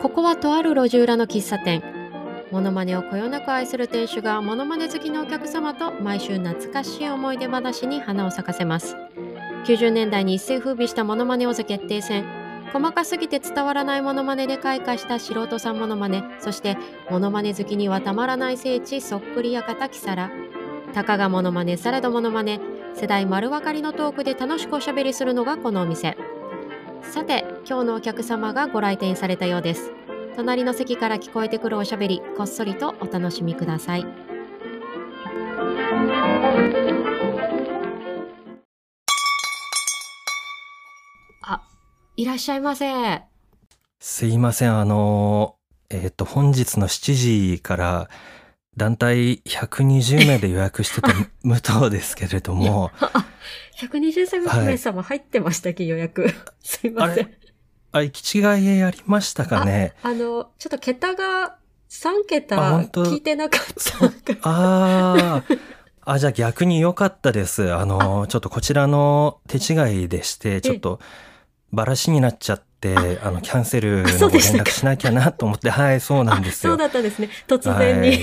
ここはとある路地裏の喫茶店。モノマネをこよなく愛する店主がモノマネ好きのお客様と毎週懐かしい思い出話に花を咲かせます。90年代に一世風靡したモノマネ王座決定戦。細かすぎて伝わらないモノマネで開花した素人さんモノマネそしてモノマネ好きにはたまらない聖地そっくり館キサラたかがモノマネされどモノマネ。世代丸分かりのトークで楽しくおしゃべりするのがこのお店。さて今日のお客様がご来店されたようです。隣の席から聞こえてくるおしゃべりこっそりとお楽しみください。あいらっしゃいませ。すいません、あの、えっ、と、本日の7時から団体120名で予約してた 武藤ですけれども、123 名様入ってましたっけ、予約。すいません。あ行き違いありましたかね？あのちょっと桁が3あ桁聞いてなかったああ。あ、じゃあ逆に良かったです。あの、ちょっとこちらの手違いでして、ちょっとバラシになっちゃって、あ。の、キャンセルのご連絡しなきゃなと思って、はい、そうなんですよ。そうだったんですね。突然に、はい。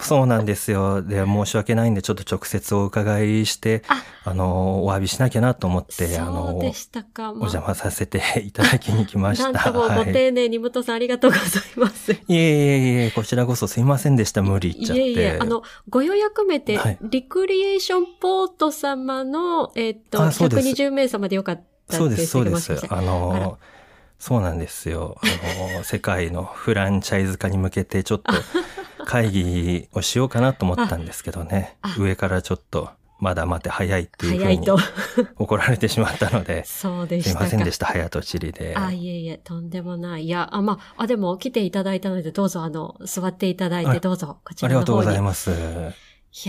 そうなんですよ。で、申し訳ないんで、ちょっと直接お伺いして、ああの、お詫びしなきゃなと思って、あの、お邪魔させていただきに来ました。なんともごはい。丁寧に武藤さんありがとうございます。いえいえいえ、こちらこそすいませんでした。無理言っちゃって。いえいえ、あの、ご予約名って、はいリクリエーションポート様の、えっと、あそうです120名様でよかったそうです、そうですあの、そうなんですよ。あの、世界のフランチャイズ化に向けてちょっと会議をしようかなと思ったんですけどねあ。上からちょっと、まだ待て早いっていうふうに。怒られてしまったので、そうですしたか。いませんでした、早とちりで。あ、いえいえ、とんでもない。いや、あ、まあ、あ、でも来ていただいたので、どうぞ、あの、座っていただいて、あどうぞ、こちありがとうらの方に。ございます。よ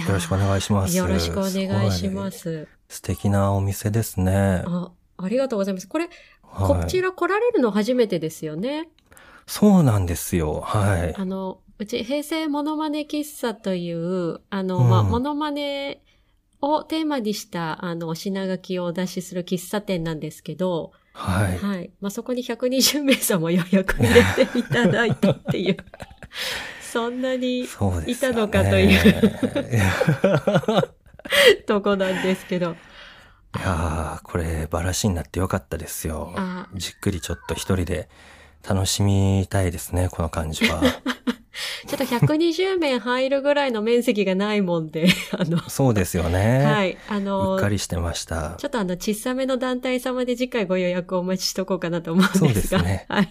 ろしくお願いします。よろしくお願いしまごい。す。素敵なお店ですね。あ、ありがとうございます。これ、はいこちら来られるの初めてですよね。そうなんですよ。はい。あの、うち、平成モノマネ喫茶という、あの、うんまあ、モノマネをテーマにした、あの、お品書きをお出しする喫茶店なんですけど、はい。はい。まあ、そこに120名様予約入れていただいたっていう、そんなにそうですよね。いたのかという とこなんですけど。いやー、これ、バラシになってよかったですよあ。じっくりちょっと一人で楽しみたいですね、この感じは。ちょっと120名入るぐらいの面積がないもんで、あの、そうですよね。。はいい。あの、うっかりしてました。ちょっとあの、小さめの団体様で次回ご予約をお待ちしとこうかなと思うんですが。そうですね はい。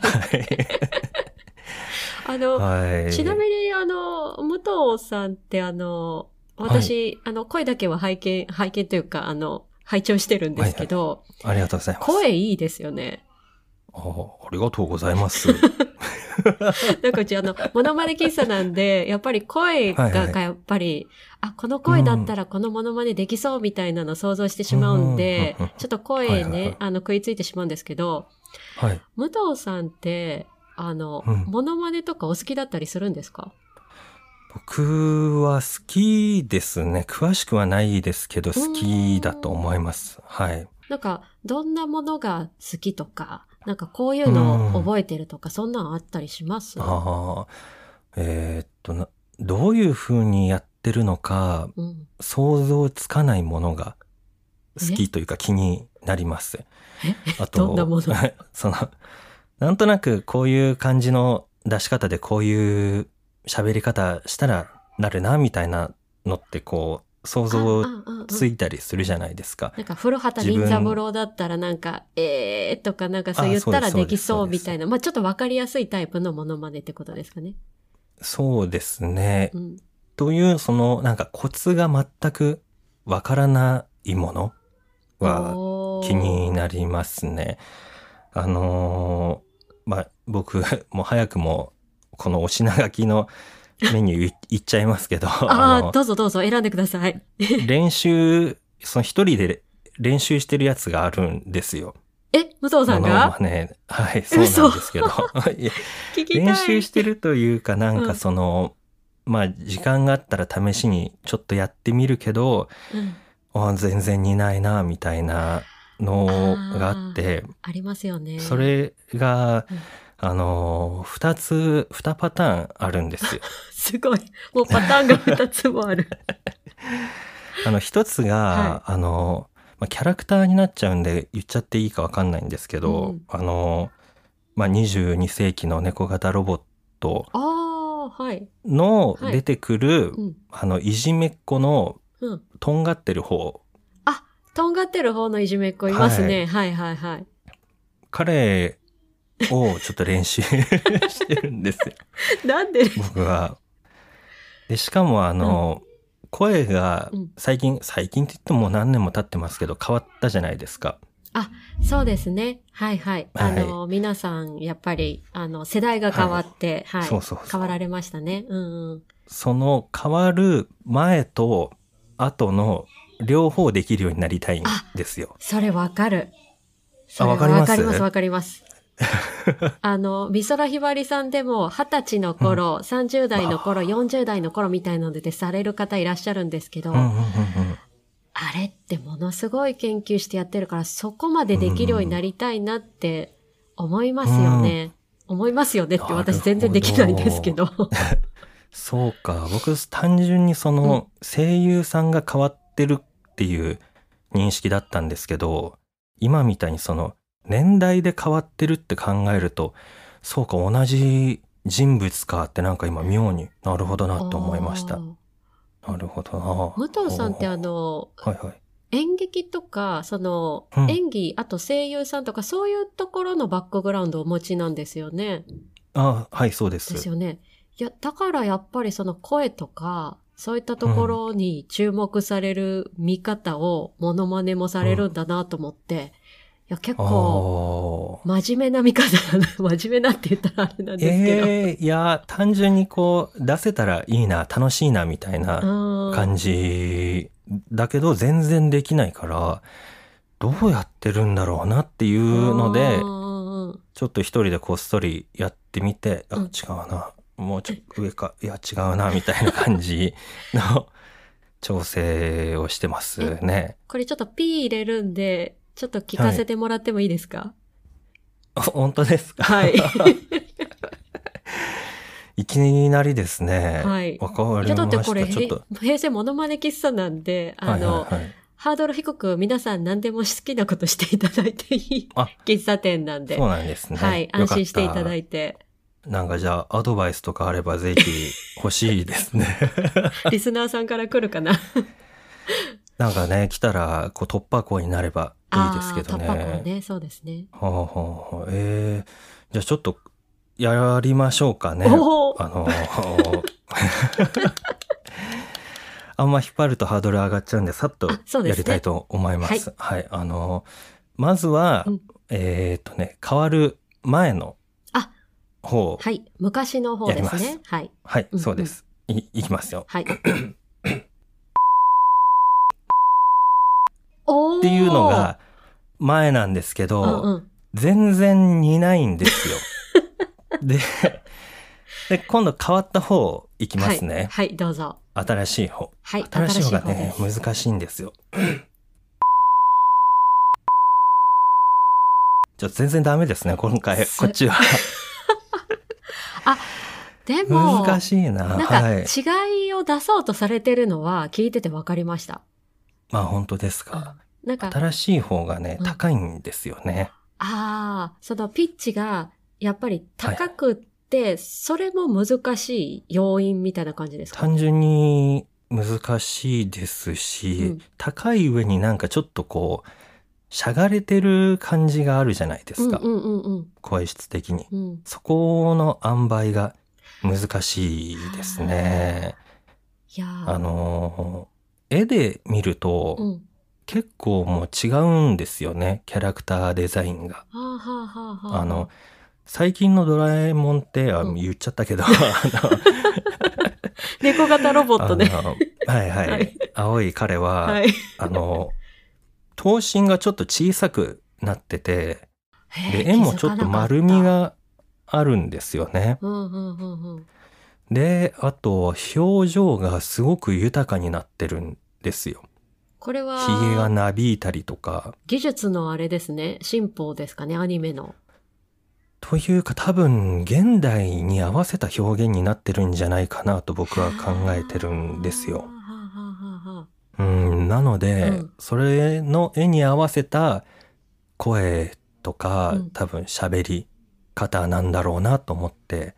あの、はい。ちなみにあの、武藤さんってあの、私、あの、声だけは拝見、拝見というか、あの、拝聴してるんですけど、ありがとうございます。声いいですよね。あありがとうございます。なんかうちあの、モノマネ喫茶なんで、やっぱり声が、はいはいがやっぱり、あ、この声だったらこのモノマネできそうみたいなの想像してしまうんでうんちょっと声はいはいはいね、あの、食いついてしまうんですけど、はい。武藤さんって、あの、うんモノマネとかお好きだったりするんですか？僕は好きですね。詳しくはないですけど、好きだと思います。はい。なんか、どんなものが好きとか、なんかこういうのを覚えてるとか、そんなのあったりします？ああ。えーっとな、どういう風にやってるのか、うん。想像つかないものが好きというか気になります。あと、どんなもの？その、なんとなくこういう感じの出し方でこういう喋り方したらなるな、みたいなのってこう、想像ついたりするじゃないですか。なんか、古畑任三郎だったらなんか、えーとかなんかそう言ったらできそうみたいな、まあちょっとわかりやすいタイプのモノマネってことですかね。そうですね。うん。という、その、なんかコツが全くわからないものは気になりますね。あのーまあ、僕、もう早くも、このお品書きのメニューい言っちゃいますけど、ああ、どうぞどうぞ選んでください。練習、その一人で練習してるやつがあるんですよ。え、武藤さんが？マネはい、そうなんですけど。練習してるというか、なんかうんその、まあ、時間があったら試しにちょっとやってみるけど、うんあ全然似ないな、みたいなのがあって、ありますよね。それが、あのー、二つ、二パターンあるんですよ。すごい。もうパターンが2つもある。あの、一つが、はあのー、まあ、キャラクターになっちゃうんで言っちゃっていいかわかんないんですけど、うんあのー、まあ、22世紀の猫型ロボットああ、はい。のはい出てくる、うん。あの、いじめっ子のうん。とんがってる方、とんがってる方のいじめっ子いますね。はい、はい、はい。彼をちょっと練習 してるんですよ。なんで？僕は。で、しかもあの、声がうん最近、最近って言っても何年も経ってますけど変わったじゃないですか。そうですね。はい、はい。あはいの、皆さん、やっぱり、あの、世代が変わって、はい。そうそうそう変わられましたね。うんうん。その変わる前と後の両方できるようになりたいんですよ。それわかる。それわかります？わかります、わかります。あの、美空ひばりさんでも、二十歳の頃、30代の頃、40代の頃みたいなのでされる方いらっしゃるんですけど、うんうんうんうんあれってものすごい研究してやってるから、そこまでできるようになりたいなって思いますよね。思いますよねって私全然できないですけど。そうか。僕単純にその声優さんが変わってるっていう認識だったんですけど、今みたいにその年代で変わってるって考えると、そうか同じ人物かってなんか今妙になるほどなと思いましたなるほどな。武藤さんってあの、はいはい。演劇とか、その、うん演技、あと声優さんとか、そういうところのバックグラウンドをお持ちなんですよね。あはい、そうです。ですよね。いや、だからやっぱりその声とか、そういったところに注目される見方を、モノマネもされるんだなと思って、いや、結構。真面目な見方。真面目なって言ったらあれなんですけど。ええいや、単純にこう、出せたらいいな、楽しいな、みたいなうん感じだけど、全然できないから、どうやってるんだろうなっていうのでちょっと一人でこっそりやってみて、あ、うん違うな。もうちょっと上か、いや、違うな、みたいな感じの調整をしてますね。これちょっとピー入れるんで、ちょっと聞かせてもらってもいいですか？あ本当ですか？はい。いきなりですね。はいわかりまいや、だってした。これ、ちょっと。へ平成モノマネ喫茶なんで、あの、はいはいはいハードル低く皆さん何でも好きなことしていただいていいあ喫茶店なんで。そうなんですね。はい。安心していただいて。なんかじゃあアドバイスとかあればぜひ欲しいですね。リスナーさんから来るかな？なんかね、来たらこう突破口になればいいですけどね。ね。そうですね。はあはあはあえー、じゃあちょっとやりましょうかね。あのー あんま引っ張るとハードル上がっちゃうんで、さっとやりたいと思います。はい、あのーまずは、うんえっ、とね、変わる前のあ方。はい、はい。昔の方ですね。はい。うんそうです。い、いきますよ。はい。おーっていうのが前なんですけど、うんうん。全然似ないんですよ。で、で、今度変わった方いきますね。はい。はい、どうぞ。新しい方。はい。新しい方が新ね難しいんですよ。ちょっと全然ダメですね、今回。すこっちは。でも、難しいな。なんはい。か違いを出そうとされてるのは聞いてて分かりました。まあ本当ですか。なんか、新しい方がねう、ん高いんですよね。ああ、そのピッチがやっぱり高くって、それも難しい要因みたいな感じですか？単純に難しいですし、うん高い上になんかちょっとこう、しゃがれてる感じがあるじゃないですか。うんうんうん声質的に。うん。うん、そこの塩梅が難しいですね。いやーあのー絵で見ると、うん。結構もう違うんですよね。キャラクターデザインが。はあはあはあはあ。あの、最近のドラえもんって、あうん言っちゃったけど、猫型ロボットね。はいはい。はい青い彼は、はい。あの、頭身がちょっと小さくなってて、で、絵もちょっと丸み。があるんですよね。気づかなかったうんうんうんうん。で、あと、表情がすごく豊かになってるんですよ。これは、髭がなびいたりとか、技術のあれですね。進歩ですかね、アニメの。というか多分現代に合わせた表現になってるんじゃないかなと僕は考えてるんですよ。うん、なので、うんそれの絵に合わせた声とか、うん多分喋り方なんだろうなと思って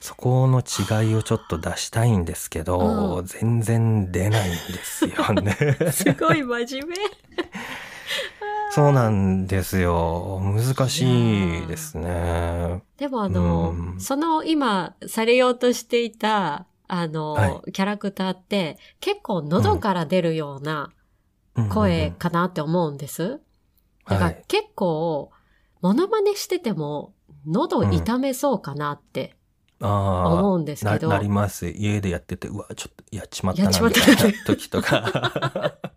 そこの違いをちょっと出したいんですけど、うん。全然出ないんですよね。すごい真面目。そうなんですよ。難しいですね。でもあの、うん。その今されようとしていた、あの、はキャラクターって結構喉から出るような声かなって思うんです。だからはい結構、モノマネしてても喉痛めそうかなってあ思うんですけど。なります。家でやってて、うわ、ちょっとやっちまったな、みたいな時とか。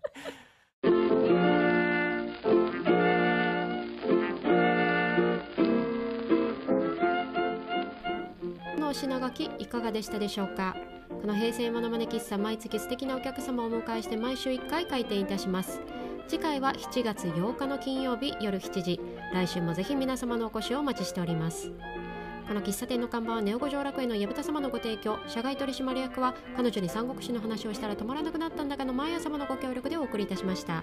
このお品書きいかがでしたでしょうか？この平成モノマネ喫茶毎月素敵なお客様をお迎えして毎週1回開店いたします次回は7月8日の金曜日夜7時来週もぜひ皆様のお越しをお待ちしておりますこの喫茶店の看板はネオ五条楽園の矢蓋様のご提供。社外取締役は彼女に三国志の話をしたら止まらなくなったんだがの毎朝様のご協力でお送りいたしました。